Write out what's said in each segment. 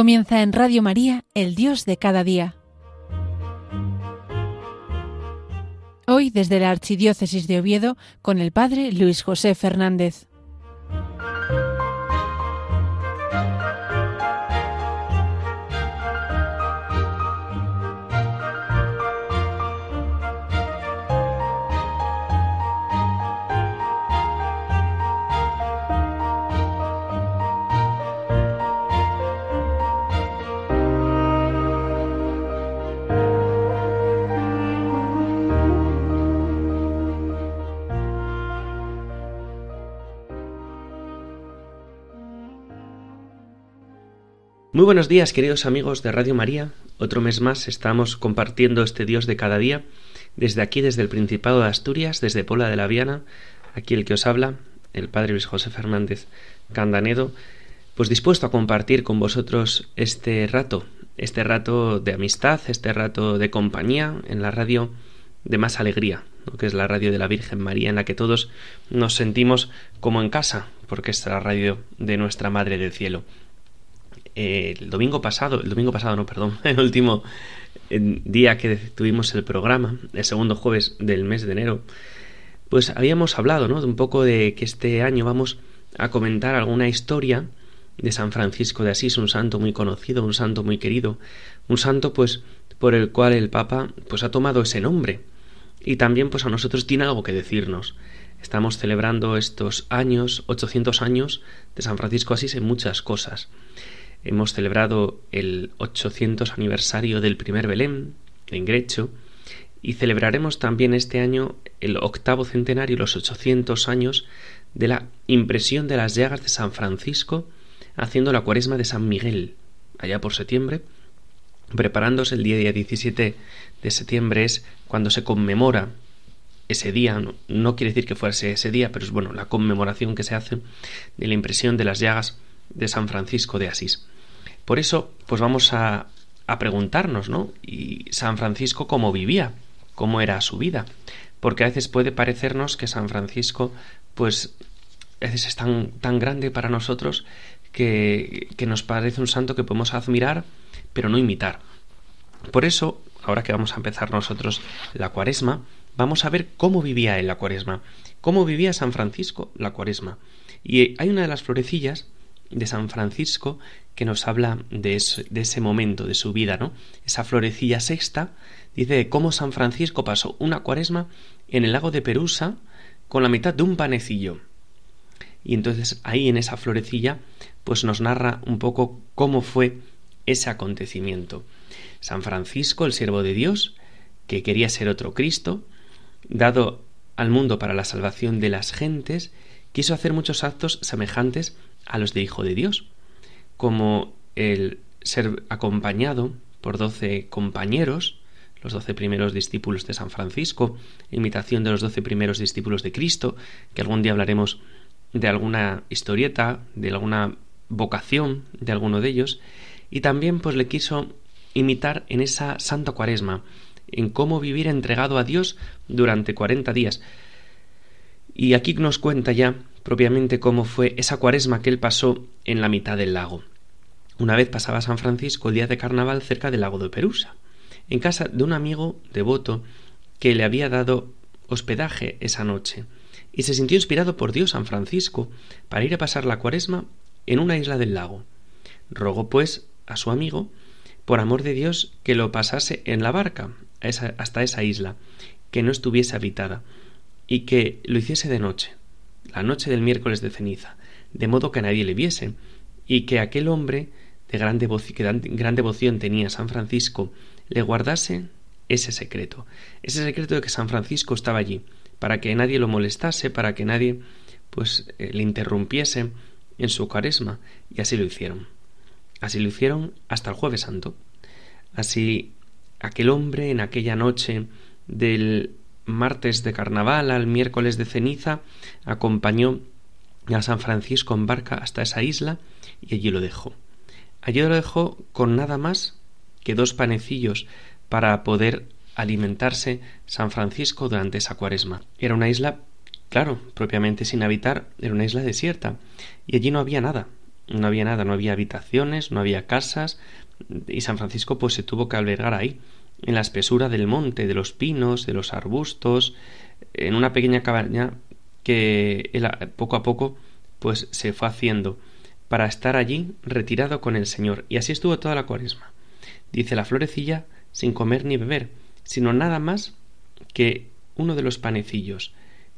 Comienza en Radio María, el Dios de cada día. Hoy desde la Archidiócesis de Oviedo con el Padre Luis José Fernández. Muy buenos días, queridos amigos de Radio María. Otro mes más estamos compartiendo este Dios de cada día, desde aquí, desde el Principado de Asturias, desde Pola de la Viana, aquí el que os habla, el Padre Luis José Fernández Candanedo, pues dispuesto a compartir con vosotros este rato, este rato de amistad, este rato de compañía en la radio de más alegría, que es la radio de la Virgen María, en la que todos nos sentimos como en casa, porque es la radio de nuestra Madre del Cielo el domingo pasado, el domingo pasado no, perdón, el último día que tuvimos el programa, el segundo jueves del mes de enero, pues habíamos hablado, ¿no? De un poco de que este año vamos a comentar alguna historia de San Francisco de Asís, un santo muy conocido, un santo muy querido, un santo pues por el cual el Papa pues ha tomado ese nombre y también pues a nosotros tiene algo que decirnos. Estamos celebrando estos años, 800 años de San Francisco de Asís en muchas cosas. Hemos celebrado el 800 aniversario del primer Belén, en Grecho, y celebraremos también este año el octavo centenario, los 800 años de la impresión de las llagas de San Francisco, haciendo la cuaresma de San Miguel, allá por septiembre, preparándose el día, 17 de septiembre es cuando se conmemora ese día, no, quiere decir que fuese ese día, pero es bueno, la conmemoración que se hace de la impresión de las llagas de San Francisco de Asís. Por eso, pues vamos a, a preguntarnos, ¿no? ¿Y San Francisco cómo vivía? ¿Cómo era su vida? Porque a veces puede parecernos que San Francisco, pues, a veces es tan, tan grande para nosotros que, que nos parece un santo que podemos admirar, pero no imitar. Por eso, ahora que vamos a empezar nosotros la cuaresma, vamos a ver cómo vivía él la cuaresma, cómo vivía San Francisco la cuaresma. Y hay una de las florecillas de San Francisco que nos habla de, ese momento de su vida, ¿no? Esa florecilla sexta dice cómo San Francisco pasó una cuaresma en el lago de Perusa con la mitad de un panecillo. Y entonces ahí en esa florecilla pues nos narra un poco cómo fue ese acontecimiento. San Francisco, el siervo de Dios, que quería ser otro Cristo, dado al mundo para la salvación de las gentes, quiso hacer muchos actos semejantes a los de Hijo de Dios, como el ser acompañado por doce compañeros, los doce primeros discípulos de San Francisco, imitación de los doce primeros discípulos de Cristo, que algún día hablaremos de alguna historieta, de alguna vocación de alguno de ellos, y también pues le quiso imitar en esa Santa Cuaresma, en cómo vivir entregado a Dios durante cuarenta días. Y aquí nos cuenta ya propiamente cómo fue esa cuaresma que él pasó en la mitad del lago. Una vez pasaba San Francisco el día de carnaval cerca del lago de Perusa, en casa de un amigo devoto que le había dado hospedaje esa noche, y se sintió inspirado por Dios San Francisco para ir a pasar la cuaresma en una isla del lago. Rogó, pues, a su amigo, por amor de Dios, que lo pasase en la barca hasta esa isla, que no estuviese habitada, y que lo hiciese de noche, la noche del miércoles de ceniza, de modo que nadie le viese, y que aquel hombre de gran, gran devoción tenía San Francisco le guardase ese secreto, ese secreto de que San Francisco estaba allí, para que nadie lo molestase, para que nadie pues eh, le interrumpiese en su carisma, y así lo hicieron. Así lo hicieron hasta el jueves santo. Así aquel hombre en aquella noche del martes de carnaval al miércoles de ceniza, acompañó a San Francisco en barca hasta esa isla y allí lo dejó. Allí lo dejó con nada más que dos panecillos para poder alimentarse San Francisco durante esa cuaresma. Era una isla, claro, propiamente sin habitar, era una isla desierta, y allí no había nada, no había nada, no había habitaciones, no había casas, y San Francisco pues se tuvo que albergar ahí, en la espesura del monte, de los pinos, de los arbustos, en una pequeña cabaña que él poco a poco pues se fue haciendo para estar allí retirado con el Señor. Y así estuvo toda la cuaresma. Dice la florecilla sin comer ni beber, sino nada más que uno de los panecillos.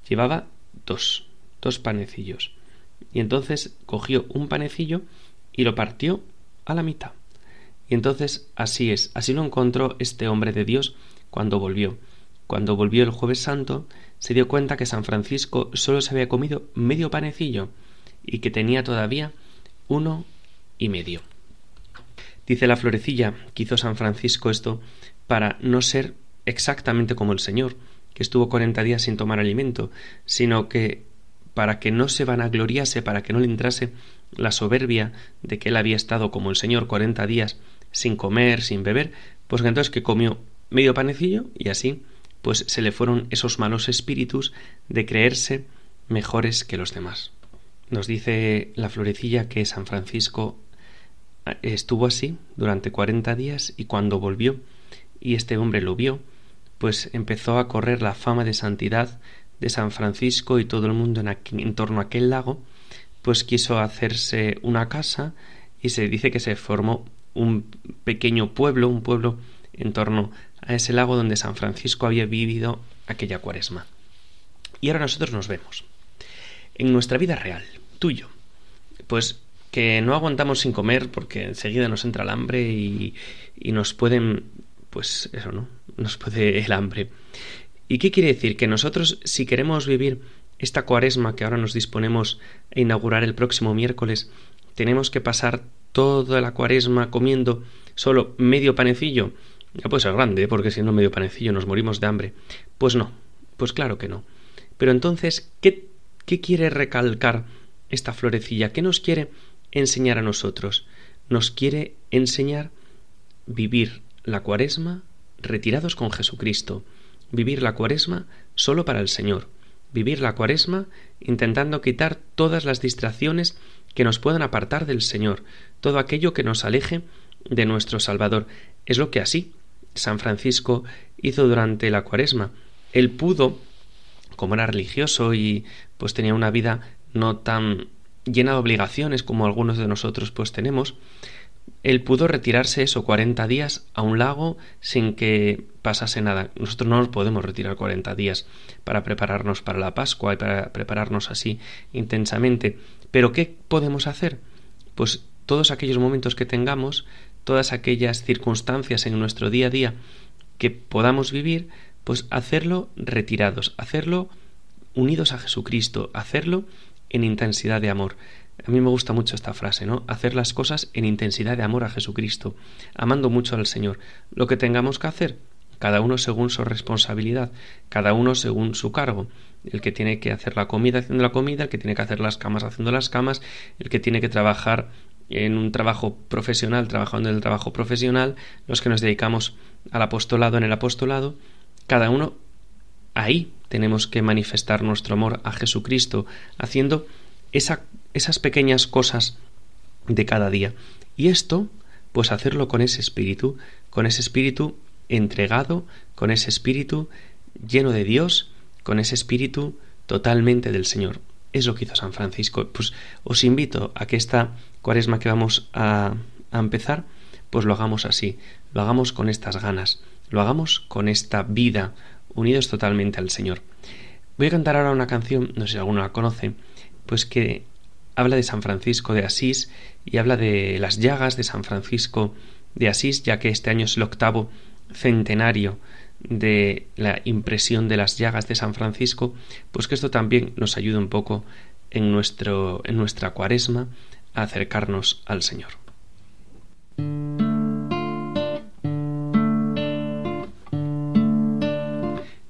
Llevaba dos, dos panecillos. Y entonces cogió un panecillo y lo partió a la mitad. Y entonces así es, así lo encontró este hombre de Dios cuando volvió. Cuando volvió el jueves santo, se dio cuenta que San Francisco solo se había comido medio panecillo y que tenía todavía uno y medio. Dice la florecilla que hizo San Francisco esto para no ser exactamente como el Señor, que estuvo cuarenta días sin tomar alimento, sino que para que no se vanagloriase, para que no le entrase la soberbia de que él había estado como el Señor cuarenta días sin comer, sin beber, pues entonces que comió medio panecillo y así pues se le fueron esos malos espíritus de creerse mejores que los demás. Nos dice la florecilla que San Francisco eh, estuvo así durante cuarenta días y cuando volvió y este hombre lo vio, pues empezó a correr la fama de santidad de San Francisco y todo el mundo en torno a aquel lago, pues quiso hacerse una casa y se dice que se formó un pequeño pueblo, un pueblo en torno a ese lago donde San Francisco había vivido aquella cuaresma. Y ahora nosotros nos vemos. En nuestra vida real, tuyo, pues que no aguantamos sin comer porque enseguida nos entra el hambre y, y nos pueden, pues eso, ¿no? Nos puede el hambre. ¿Y qué quiere decir? Que nosotros, si queremos vivir esta cuaresma que ahora nos disponemos a inaugurar el próximo miércoles, tenemos que pasar toda la cuaresma comiendo solo medio panecillo, ya puede ser grande, ¿eh? porque si no medio panecillo nos morimos de hambre. Pues no, pues claro que no. Pero entonces, ¿qué, qué quiere recalcar esta florecilla? ¿Qué nos quiere enseñar a nosotros? Nos quiere enseñar vivir la cuaresma retirados con Jesucristo, vivir la cuaresma solo para el Señor, vivir la cuaresma intentando quitar todas las distracciones que nos puedan apartar del Señor, todo aquello que nos aleje de nuestro Salvador. Es lo que así San Francisco hizo durante la cuaresma. Él pudo, como era religioso y pues tenía una vida no tan llena de obligaciones como algunos de nosotros pues tenemos, él pudo retirarse eso cuarenta días a un lago sin que pasase nada. Nosotros no nos podemos retirar cuarenta días para prepararnos para la Pascua y para prepararnos así intensamente. Pero ¿qué podemos hacer? Pues todos aquellos momentos que tengamos, todas aquellas circunstancias en nuestro día a día que podamos vivir, pues hacerlo retirados, hacerlo unidos a Jesucristo, hacerlo en intensidad de amor. A mí me gusta mucho esta frase, ¿no? Hacer las cosas en intensidad de amor a Jesucristo, amando mucho al Señor. Lo que tengamos que hacer, cada uno según su responsabilidad, cada uno según su cargo. El que tiene que hacer la comida haciendo la comida, el que tiene que hacer las camas haciendo las camas, el que tiene que trabajar en un trabajo profesional, trabajando en el trabajo profesional, los que nos dedicamos al apostolado en el apostolado, cada uno ahí tenemos que manifestar nuestro amor a Jesucristo, haciendo esa esas pequeñas cosas de cada día. Y esto, pues hacerlo con ese espíritu, con ese espíritu entregado, con ese espíritu lleno de Dios, con ese espíritu totalmente del Señor. Es lo que hizo San Francisco. Pues os invito a que esta cuaresma que vamos a, empezar, pues lo hagamos así, lo hagamos con estas ganas, lo hagamos con esta vida, unidos totalmente al Señor. Voy a cantar ahora una canción, no sé si alguno la conoce, pues que habla de San Francisco de Asís y habla de las llagas de San Francisco de Asís, ya que este año es el octavo centenario de la impresión de las llagas de San Francisco, pues que esto también nos ayude un poco en, nuestro, en nuestra cuaresma a acercarnos al Señor.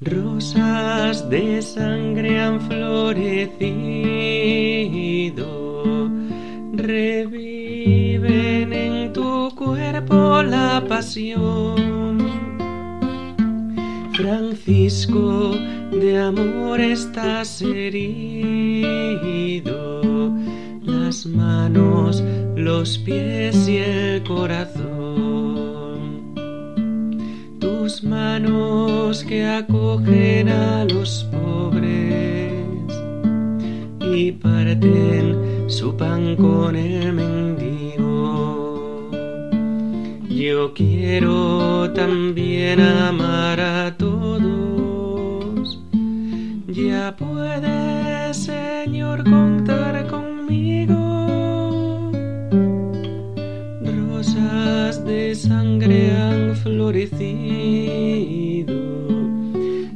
Rosas de sangre han florecido, reviven en tu cuerpo la pasión. Francisco, de amor estás herido, las manos los pies y el corazón. Tus manos que acogen a los pobres y parten su pan con el mendigo. Yo quiero también amar a todos. Ya puedes, Señor, contar conmigo. Rosas de sangre han florecido,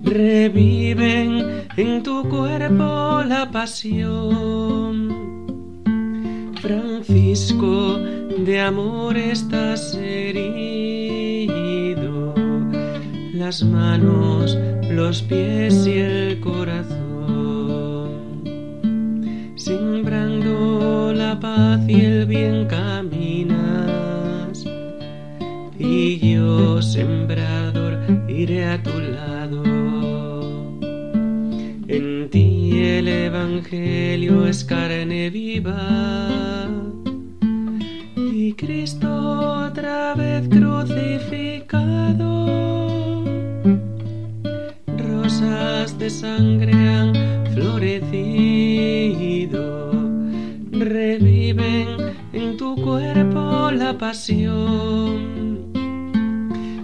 reviven en tu cuerpo la pasión. Francisco, de amor estás herido, las manos, los pies y el corazón, sembrando la paz y el bien caminas, y yo, sembrador, iré a tu lado. El Evangelio es carne viva Cristo otra vez crucificado. Rosas de sangre han florecido, reviven en tu cuerpo la pasión.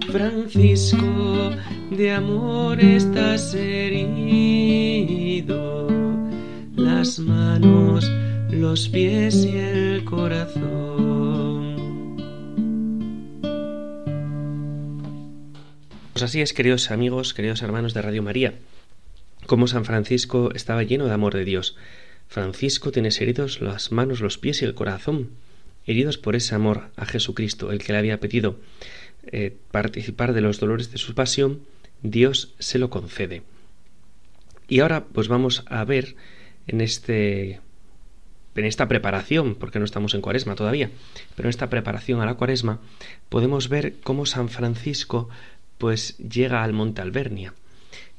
Francisco, de amor estás herido las manos, los pies y el corazón. Así es, queridos amigos, queridos hermanos de Radio María, como San Francisco estaba lleno de amor de Dios. Francisco tiene heridos las manos, los pies y el corazón, heridos por ese amor a Jesucristo, el que le había pedido eh, participar de los dolores de su pasión, Dios se lo concede. Y ahora pues vamos a ver en este en esta preparación, porque no estamos en Cuaresma todavía, pero en esta preparación a la Cuaresma podemos ver cómo San Francisco pues llega al Monte Albernia.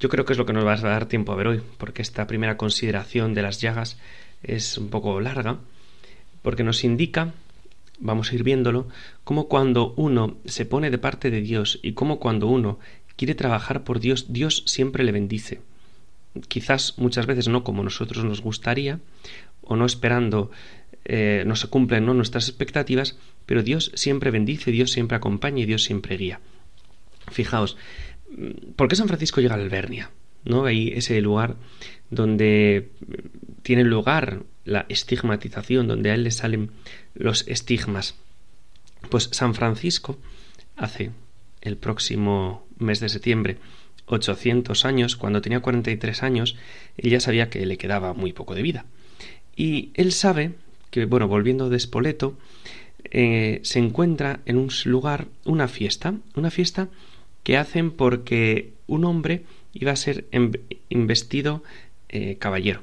Yo creo que es lo que nos va a dar tiempo a ver hoy, porque esta primera consideración de las llagas es un poco larga, porque nos indica, vamos a ir viéndolo, cómo cuando uno se pone de parte de Dios y cómo cuando uno quiere trabajar por Dios, Dios siempre le bendice quizás muchas veces no como nosotros nos gustaría o no esperando eh, no se cumplen ¿no? nuestras expectativas, pero Dios siempre bendice, Dios siempre acompaña y Dios siempre guía. Fijaos, ¿por qué San Francisco llega a Albernia? ¿No? Ahí ese lugar donde tiene lugar la estigmatización, donde a él le salen los estigmas. Pues San Francisco hace el próximo mes de septiembre 800 años, cuando tenía 43 años, él ya sabía que le quedaba muy poco de vida. Y él sabe que, bueno, volviendo de Spoleto, eh, se encuentra en un lugar una fiesta, una fiesta que hacen porque un hombre iba a ser investido eh, caballero.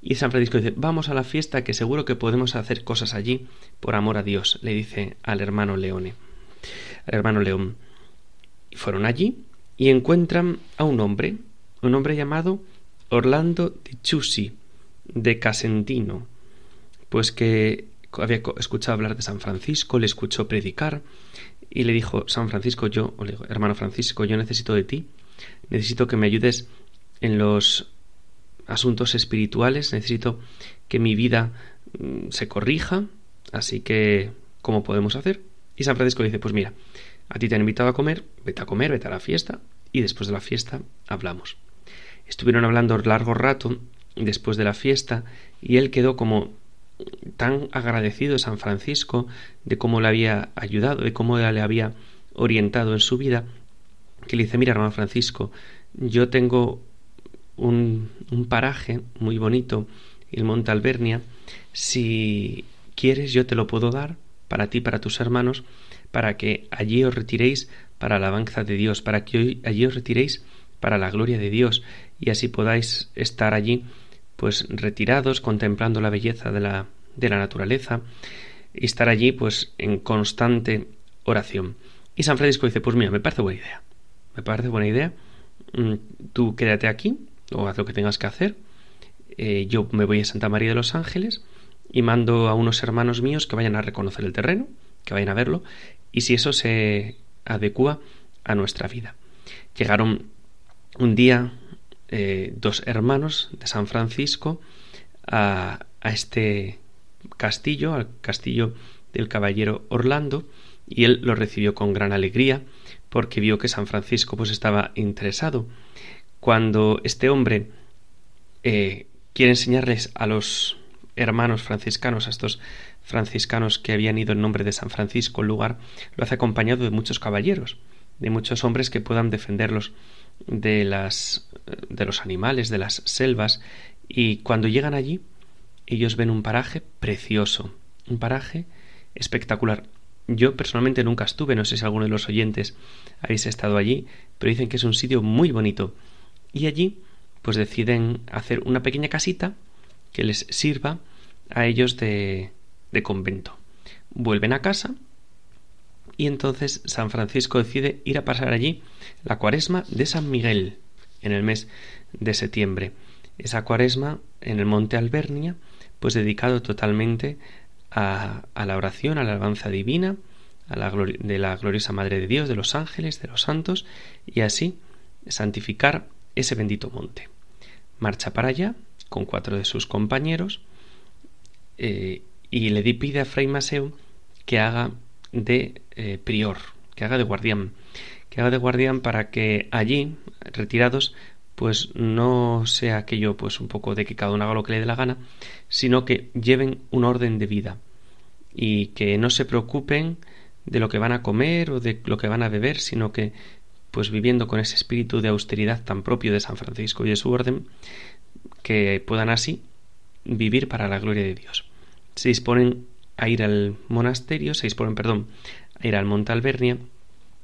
Y San Francisco dice, vamos a la fiesta que seguro que podemos hacer cosas allí por amor a Dios, le dice al hermano Leone, al hermano León. Y fueron allí y encuentran a un hombre, un hombre llamado Orlando de Chusi, de Casentino, pues que había escuchado hablar de San Francisco, le escuchó predicar y le dijo, San Francisco, yo, o le dijo, hermano Francisco, yo necesito de ti, necesito que me ayudes en los asuntos espirituales, necesito que mi vida mm, se corrija, así que, ¿cómo podemos hacer? Y San Francisco le dice, pues mira, a ti te han invitado a comer, vete a comer, vete a la fiesta y después de la fiesta hablamos. Estuvieron hablando largo rato después de la fiesta y él quedó como tan agradecido de San Francisco de cómo le había ayudado, de cómo le había orientado en su vida, que le dice, mira, hermano Francisco, yo tengo un, un paraje muy bonito, el Monte Albernia, si quieres yo te lo puedo dar para ti, para tus hermanos, para que allí os retiréis para la alabanza de Dios, para que allí os retiréis para la gloria de Dios y así podáis estar allí pues retirados contemplando la belleza de la, de la naturaleza y estar allí pues en constante oración. Y San Francisco dice, pues mira, me parece buena idea, me parece buena idea, mm, tú quédate aquí o haz lo que tengas que hacer, eh, yo me voy a Santa María de los Ángeles y mando a unos hermanos míos que vayan a reconocer el terreno, que vayan a verlo, y si eso se adecua a nuestra vida. Llegaron un día eh, dos hermanos de San Francisco a, este castillo, al castillo del caballero Orlando, y él lo recibió con gran alegría porque vio que San Francisco pues estaba interesado. Cuando este hombre eh, quiere enseñarles a los hermanos franciscanos, a estos franciscanos que habían ido en nombre de San Francisco al lugar, lo hace acompañado de muchos caballeros, de muchos hombres que puedan defenderlos de las de los animales, de las selvas, y cuando llegan allí, ellos ven un paraje precioso, un paraje espectacular. Yo personalmente nunca estuve, no sé si alguno de los oyentes habéis estado allí, pero dicen que es un sitio muy bonito. Y allí, pues deciden hacer una pequeña casita que les sirva a ellos de, de convento. Vuelven a casa y entonces San Francisco decide ir a pasar allí la cuaresma de San Miguel en el mes de septiembre. Esa cuaresma en el monte Albernia, pues dedicado totalmente a, la oración, a la alabanza divina, a la de la gloriosa Madre de Dios, de los ángeles, de los santos, y así santificar ese bendito monte. Marcha para allá con cuatro de sus compañeros eh, y le pide a Fray Maseo que haga de eh, prior, que haga de guardián, que haga de guardián para que allí, retirados, pues no sea aquello pues un poco de que cada uno haga lo que le dé la gana, sino que lleven un orden de vida y que no se preocupen de lo que van a comer o de lo que van a beber, sino que pues viviendo con ese espíritu de austeridad tan propio de San Francisco y de su orden, que puedan así vivir para la gloria de Dios. Se disponen a ir al monasterio, se disponen, perdón, a ir al Monte Albernia.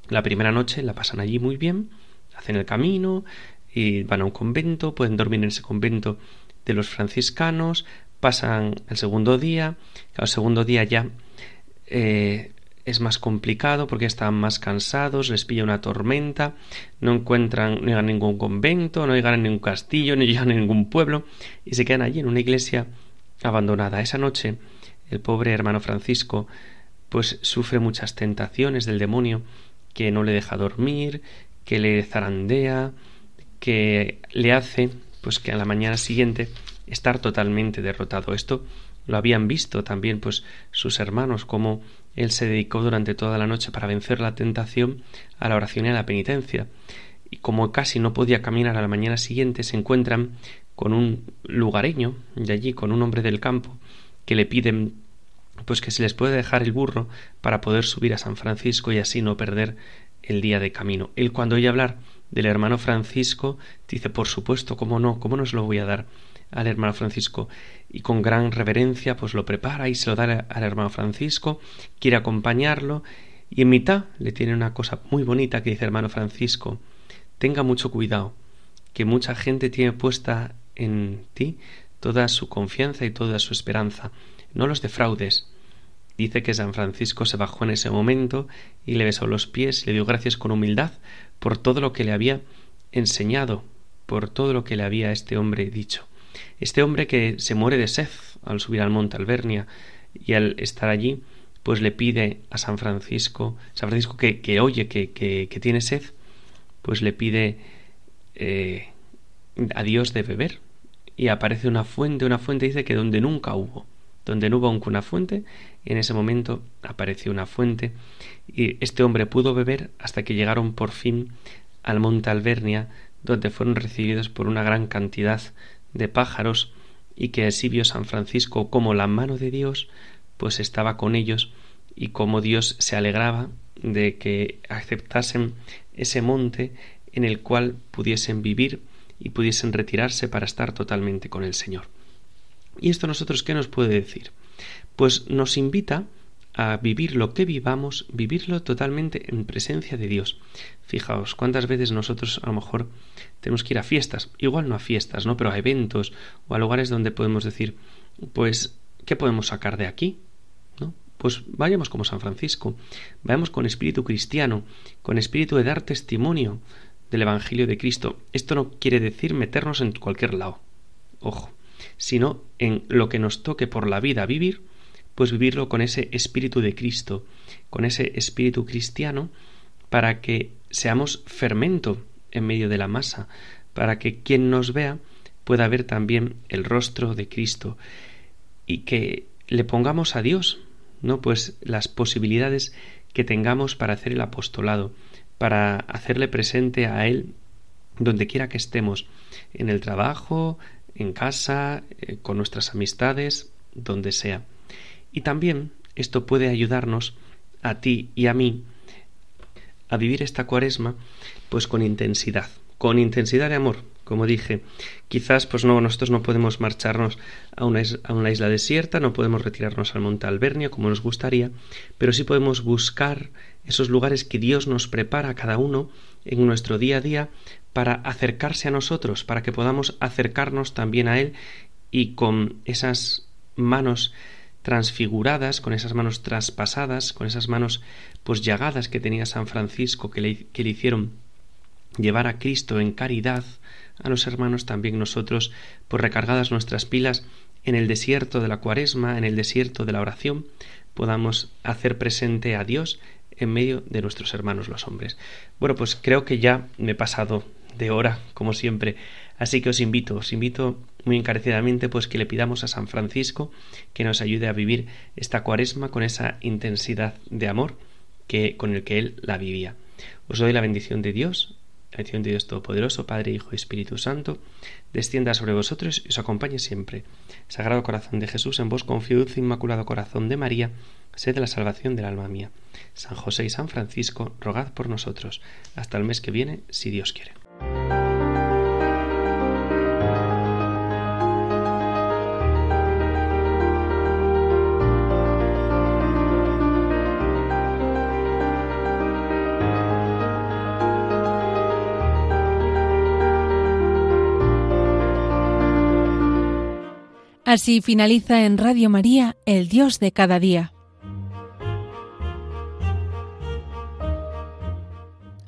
La primera noche la pasan allí muy bien, hacen el camino, y van a un convento, pueden dormir en ese convento de los franciscanos, pasan el segundo día, el segundo día ya eh, es más complicado porque están más cansados, les pilla una tormenta, no encuentran, no llegan a ningún convento, no llegan a ningún castillo, no llegan a ningún pueblo y se quedan allí en una iglesia abandonada. Esa noche el pobre hermano Francisco pues sufre muchas tentaciones del demonio que no le deja dormir, que le zarandea, que le hace pues que a la mañana siguiente estar totalmente derrotado. Esto lo habían visto también pues sus hermanos como él se dedicó durante toda la noche para vencer la tentación a la oración y a la penitencia. Y como casi no podía caminar a la mañana siguiente, se encuentran con un lugareño de allí, con un hombre del campo, que le piden pues que se les puede dejar el burro para poder subir a San Francisco y así no perder el día de camino. Él cuando oye hablar del hermano Francisco, dice, por supuesto, cómo no, cómo no se lo voy a dar al hermano Francisco. Y con gran reverencia, pues lo prepara y se lo da al hermano Francisco, quiere acompañarlo, y en mitad le tiene una cosa muy bonita que dice hermano Francisco, tenga mucho cuidado, que mucha gente tiene puesta en ti toda su confianza y toda su esperanza. No los defraudes. Dice que San Francisco se bajó en ese momento y le besó los pies y le dio gracias con humildad por todo lo que le había enseñado, por todo lo que le había este hombre dicho. Este hombre que se muere de sed al subir al monte Albernia y al estar allí, pues le pide a San Francisco, San Francisco que, que oye que, que, tiene sed, pues le pide eh, a Dios de beber. Y aparece una fuente, una fuente dice que donde nunca hubo, donde no hubo aunque una fuente, en ese momento apareció una fuente y este hombre pudo beber hasta que llegaron por fin al monte Albernia, donde fueron recibidos por una gran cantidad de pájaros y que así vio San Francisco como la mano de Dios pues estaba con ellos y como Dios se alegraba de que aceptasen ese monte en el cual pudiesen vivir y pudiesen retirarse para estar totalmente con el Señor. ¿Y esto nosotros qué nos puede decir? Pues nos invita a vivir lo que vivamos, vivirlo totalmente en presencia de Dios. Fijaos, cuántas veces nosotros a lo mejor tenemos que ir a fiestas, igual no a fiestas, ¿no? Pero a eventos o a lugares donde podemos decir, pues, ¿qué podemos sacar de aquí? ¿No? Pues vayamos como San Francisco, vayamos con espíritu cristiano, con espíritu de dar testimonio del Evangelio de Cristo. Esto no quiere decir meternos en cualquier lado. Ojo, sino en lo que nos toque por la vida vivir, pues vivirlo con ese espíritu de Cristo, con ese espíritu cristiano, para que seamos fermento en medio de la masa, para que quien nos vea pueda ver también el rostro de Cristo y que le pongamos a Dios, ¿no? Pues las posibilidades que tengamos para hacer el apostolado, para hacerle presente a Él donde quiera que estemos, en el trabajo, en casa, eh, con nuestras amistades, donde sea. Y también esto puede ayudarnos a ti y a mí a vivir esta cuaresma pues con intensidad, con intensidad de amor, como dije, quizás pues no, nosotros no podemos marcharnos a una, a una isla desierta, no podemos retirarnos al monte Albernia como nos gustaría, pero sí podemos buscar esos lugares que Dios nos prepara a cada uno en nuestro día a día para acercarse a nosotros, para que podamos acercarnos también a Él y con esas manos transfiguradas, con esas manos traspasadas, con esas manos pues llagadas que tenía San Francisco que le, que le hicieron llevar a Cristo en caridad, a los hermanos también nosotros, por recargadas nuestras pilas en el desierto de la cuaresma, en el desierto de la oración, podamos hacer presente a Dios en medio de nuestros hermanos los hombres. Bueno, pues creo que ya me he pasado de hora, como siempre, así que os invito, os invito muy encarecidamente pues que le pidamos a San Francisco que nos ayude a vivir esta cuaresma con esa intensidad de amor que con el que él la vivía. Os doy la bendición de Dios, bendición de Dios Todopoderoso, Padre, Hijo y Espíritu Santo, descienda sobre vosotros y os acompañe siempre. Sagrado Corazón de Jesús, en vos confío, dulce Inmaculado Corazón de María, sed la salvación del alma mía. San José y San Francisco, rogad por nosotros. Hasta el mes que viene, si Dios quiere. Así finaliza en Radio María, El Dios de cada día.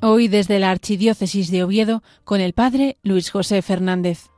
Hoy desde la Archidiócesis de Oviedo con el Padre Luis José Fernández.